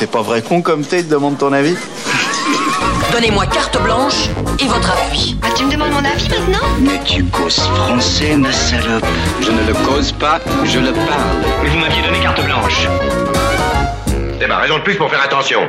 fais pas vrai con comme t'es, te demande ton avis Donnez-moi carte blanche et votre appui. Ah, tu me demandes mon avis maintenant Mais tu causes français, ma salope. Je ne le cause pas, je le parle. Mais vous m'aviez donné carte blanche. C'est ma raison de plus pour faire attention.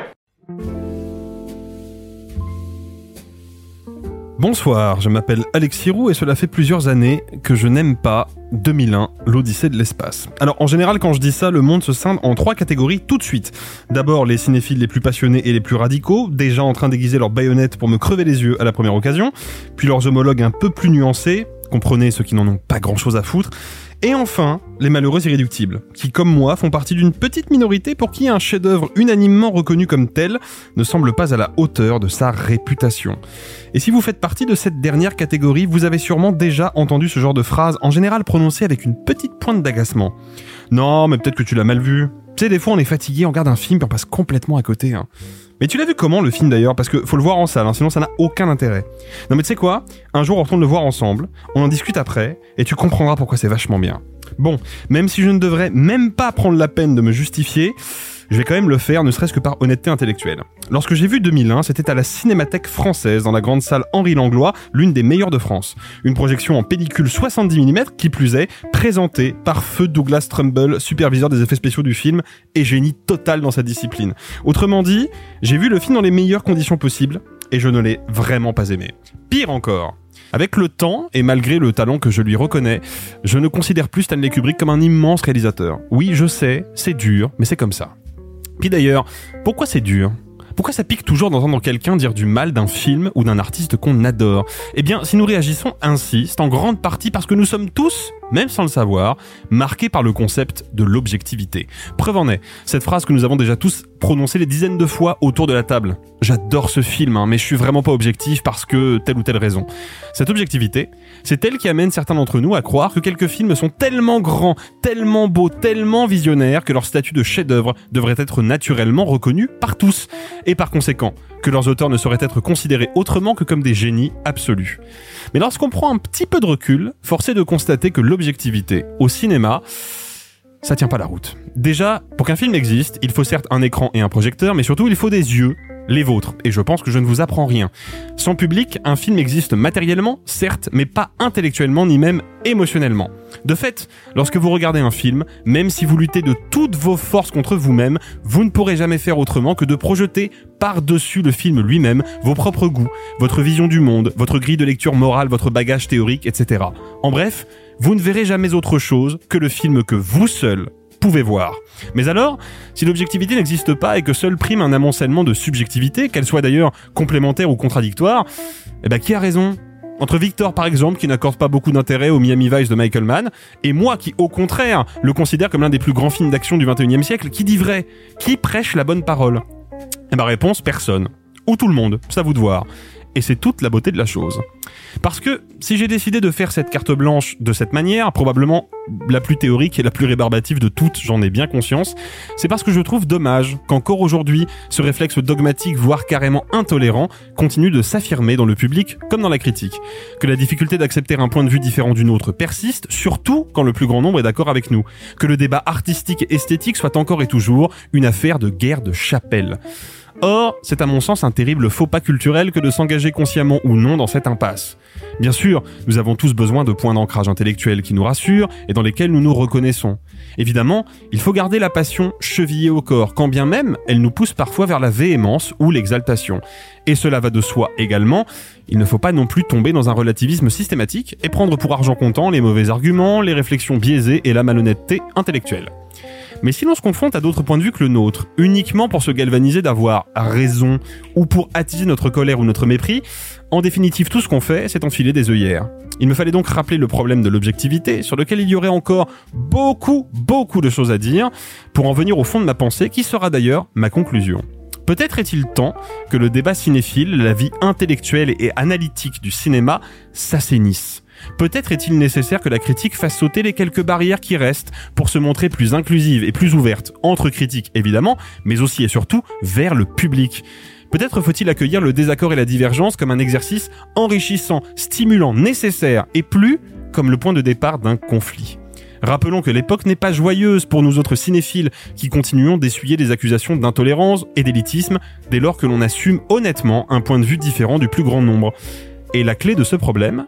Bonsoir, je m'appelle Alexis Roux et cela fait plusieurs années que je n'aime pas 2001, l'Odyssée de l'espace. Alors en général quand je dis ça, le monde se scinde en trois catégories tout de suite. D'abord les cinéphiles les plus passionnés et les plus radicaux, déjà en train d'aiguiser leurs baïonnettes pour me crever les yeux à la première occasion, puis leurs homologues un peu plus nuancés, comprenez ceux qui n'en ont pas grand chose à foutre, et enfin, les malheureux irréductibles, qui comme moi font partie d'une petite minorité pour qui un chef-d'œuvre unanimement reconnu comme tel ne semble pas à la hauteur de sa réputation. Et si vous faites partie de cette dernière catégorie, vous avez sûrement déjà entendu ce genre de phrase, en général prononcée avec une petite pointe d'agacement. Non, mais peut-être que tu l'as mal vu. Sais, des fois on est fatigué, on regarde un film et on passe complètement à côté. Hein. Mais tu l'as vu comment le film d'ailleurs? Parce que faut le voir en salle, hein, sinon ça n'a aucun intérêt. Non mais tu sais quoi? Un jour on retourne le voir ensemble, on en discute après, et tu comprendras pourquoi c'est vachement bien. Bon, même si je ne devrais même pas prendre la peine de me justifier, je vais quand même le faire, ne serait-ce que par honnêteté intellectuelle. Lorsque j'ai vu 2001, c'était à la Cinémathèque française, dans la grande salle Henri Langlois, l'une des meilleures de France. Une projection en pellicule 70 mm, qui plus est, présentée par feu Douglas Trumbull, superviseur des effets spéciaux du film, et génie total dans sa discipline. Autrement dit, j'ai vu le film dans les meilleures conditions possibles, et je ne l'ai vraiment pas aimé. Pire encore, avec le temps, et malgré le talent que je lui reconnais, je ne considère plus Stanley Kubrick comme un immense réalisateur. Oui, je sais, c'est dur, mais c'est comme ça. Puis d'ailleurs, pourquoi c'est dur? Pourquoi ça pique toujours d'entendre quelqu'un dire du mal d'un film ou d'un artiste qu'on adore? Eh bien, si nous réagissons ainsi, c'est en grande partie parce que nous sommes tous même sans le savoir, marqué par le concept de l'objectivité. Preuve en est, cette phrase que nous avons déjà tous prononcée des dizaines de fois autour de la table. J'adore ce film, hein, mais je suis vraiment pas objectif parce que telle ou telle raison. Cette objectivité, c'est elle qui amène certains d'entre nous à croire que quelques films sont tellement grands, tellement beaux, tellement visionnaires que leur statut de chef-d'œuvre devrait être naturellement reconnu par tous. Et par conséquent, que leurs auteurs ne sauraient être considérés autrement que comme des génies absolus. Mais lorsqu'on prend un petit peu de recul, force est de constater que l'objectivité au cinéma, ça tient pas la route. Déjà, pour qu'un film existe, il faut certes un écran et un projecteur, mais surtout il faut des yeux, les vôtres, et je pense que je ne vous apprends rien. Sans public, un film existe matériellement, certes, mais pas intellectuellement ni même émotionnellement. De fait, lorsque vous regardez un film, même si vous luttez de toutes vos forces contre vous-même, vous ne pourrez jamais faire autrement que de projeter par-dessus le film lui-même vos propres goûts, votre vision du monde, votre grille de lecture morale, votre bagage théorique, etc. En bref, vous ne verrez jamais autre chose que le film que vous seul pouvez voir. Mais alors, si l'objectivité n'existe pas et que seul prime un amoncellement de subjectivité, qu'elle soit d'ailleurs complémentaire ou contradictoire, eh ben qui a raison? Entre Victor par exemple qui n'accorde pas beaucoup d'intérêt au Miami Vice de Michael Mann et moi qui au contraire le considère comme l'un des plus grands films d'action du 21e siècle, qui dit vrai? Qui prêche la bonne parole? Eh ben réponse personne. Ou tout le monde, ça vous de voir et c'est toute la beauté de la chose. Parce que si j'ai décidé de faire cette carte blanche de cette manière, probablement la plus théorique et la plus rébarbative de toutes, j'en ai bien conscience, c'est parce que je trouve dommage qu'encore aujourd'hui, ce réflexe dogmatique, voire carrément intolérant, continue de s'affirmer dans le public comme dans la critique. Que la difficulté d'accepter un point de vue différent d'une autre persiste, surtout quand le plus grand nombre est d'accord avec nous. Que le débat artistique et esthétique soit encore et toujours une affaire de guerre de chapelle. Or, c'est à mon sens un terrible faux pas culturel que de s'engager consciemment ou non dans cette impasse. Bien sûr, nous avons tous besoin de points d'ancrage intellectuel qui nous rassurent et dans lesquels nous nous reconnaissons. Évidemment, il faut garder la passion chevillée au corps, quand bien même elle nous pousse parfois vers la véhémence ou l'exaltation. Et cela va de soi également, il ne faut pas non plus tomber dans un relativisme systématique et prendre pour argent comptant les mauvais arguments, les réflexions biaisées et la malhonnêteté intellectuelle. Mais si l'on se confronte à d'autres points de vue que le nôtre, uniquement pour se galvaniser d'avoir raison, ou pour attiser notre colère ou notre mépris, en définitive tout ce qu'on fait, c'est enfiler des œillères. Il me fallait donc rappeler le problème de l'objectivité, sur lequel il y aurait encore beaucoup, beaucoup de choses à dire, pour en venir au fond de ma pensée, qui sera d'ailleurs ma conclusion. Peut-être est-il temps que le débat cinéphile, la vie intellectuelle et analytique du cinéma s'assainisse. Peut-être est-il nécessaire que la critique fasse sauter les quelques barrières qui restent pour se montrer plus inclusive et plus ouverte, entre critiques évidemment, mais aussi et surtout vers le public. Peut-être faut-il accueillir le désaccord et la divergence comme un exercice enrichissant, stimulant, nécessaire, et plus comme le point de départ d'un conflit. Rappelons que l'époque n'est pas joyeuse pour nous autres cinéphiles qui continuons d'essuyer des accusations d'intolérance et d'élitisme dès lors que l'on assume honnêtement un point de vue différent du plus grand nombre. Et la clé de ce problème